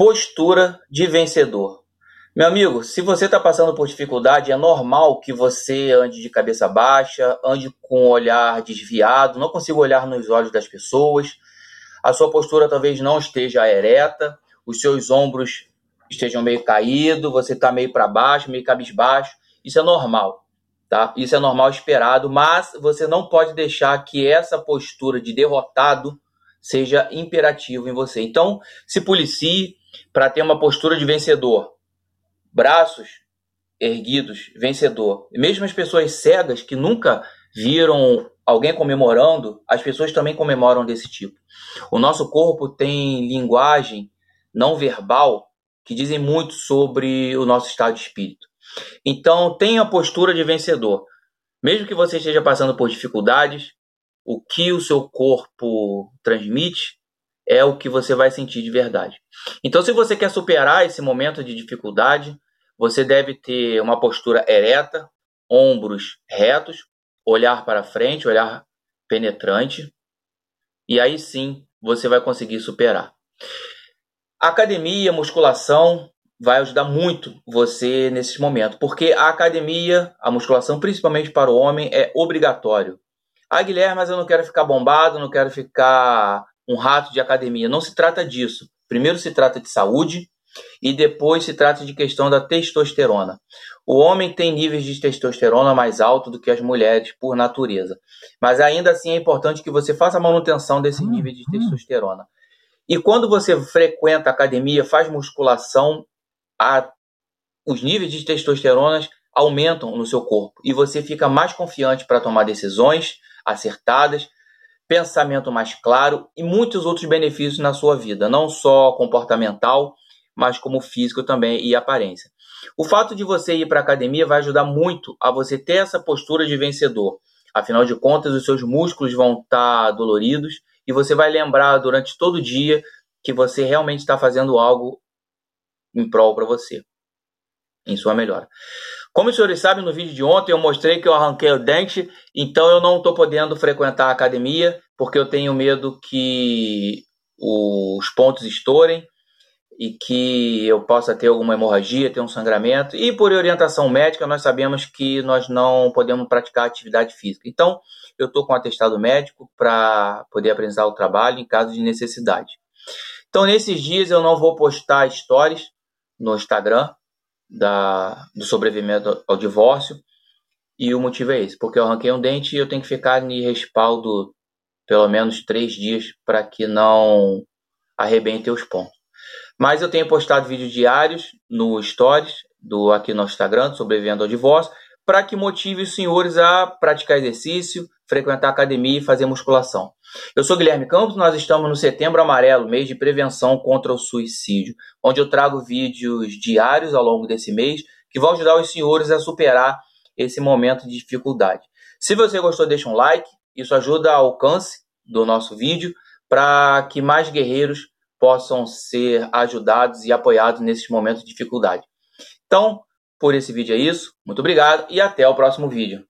Postura de vencedor. Meu amigo, se você está passando por dificuldade, é normal que você ande de cabeça baixa, ande com o olhar desviado, não consiga olhar nos olhos das pessoas, a sua postura talvez não esteja ereta, os seus ombros estejam meio caídos, você está meio para baixo, meio cabisbaixo. Isso é normal, tá? Isso é normal esperado, mas você não pode deixar que essa postura de derrotado seja imperativo em você. Então, se policie, para ter uma postura de vencedor. Braços erguidos, vencedor. Mesmo as pessoas cegas que nunca viram alguém comemorando, as pessoas também comemoram desse tipo. O nosso corpo tem linguagem não verbal que dizem muito sobre o nosso estado de espírito. Então, tenha a postura de vencedor. Mesmo que você esteja passando por dificuldades, o que o seu corpo transmite é o que você vai sentir de verdade. Então, se você quer superar esse momento de dificuldade, você deve ter uma postura ereta, ombros retos, olhar para frente, olhar penetrante, e aí sim você vai conseguir superar. academia, musculação vai ajudar muito você nesse momento, porque a academia, a musculação, principalmente para o homem, é obrigatório. Ah, Guilherme, mas eu não quero ficar bombado, não quero ficar um rato de academia. Não se trata disso. Primeiro se trata de saúde e depois se trata de questão da testosterona. O homem tem níveis de testosterona mais altos do que as mulheres por natureza. Mas ainda assim é importante que você faça a manutenção desse uhum. nível de testosterona. E quando você frequenta academia, faz musculação, a, os níveis de testosterona aumentam no seu corpo e você fica mais confiante para tomar decisões acertadas pensamento mais claro e muitos outros benefícios na sua vida, não só comportamental, mas como físico também e aparência. O fato de você ir para a academia vai ajudar muito a você ter essa postura de vencedor. Afinal de contas, os seus músculos vão estar tá doloridos e você vai lembrar durante todo o dia que você realmente está fazendo algo em prol para você, em sua melhora. Como os senhores sabem, no vídeo de ontem eu mostrei que eu arranquei o dente, então eu não estou podendo frequentar a academia, porque eu tenho medo que os pontos estourem e que eu possa ter alguma hemorragia, ter um sangramento. E por orientação médica, nós sabemos que nós não podemos praticar atividade física. Então, eu estou com atestado médico para poder apresentar o trabalho em caso de necessidade. Então, nesses dias eu não vou postar stories no Instagram, da, do sobrevivimento ao divórcio. E o motivo é esse, porque eu arranquei um dente e eu tenho que ficar em respaldo pelo menos três dias para que não arrebente os pontos. Mas eu tenho postado vídeos diários no Stories, do aqui no Instagram, sobrevivendo ao divórcio, para que motive os senhores a praticar exercício, frequentar academia e fazer musculação. Eu sou Guilherme Campos, nós estamos no Setembro Amarelo, mês de prevenção contra o suicídio, onde eu trago vídeos diários ao longo desse mês que vão ajudar os senhores a superar esse momento de dificuldade. Se você gostou, deixa um like, isso ajuda ao alcance do nosso vídeo para que mais guerreiros possam ser ajudados e apoiados nesses momentos de dificuldade. Então, por esse vídeo é isso. Muito obrigado e até o próximo vídeo.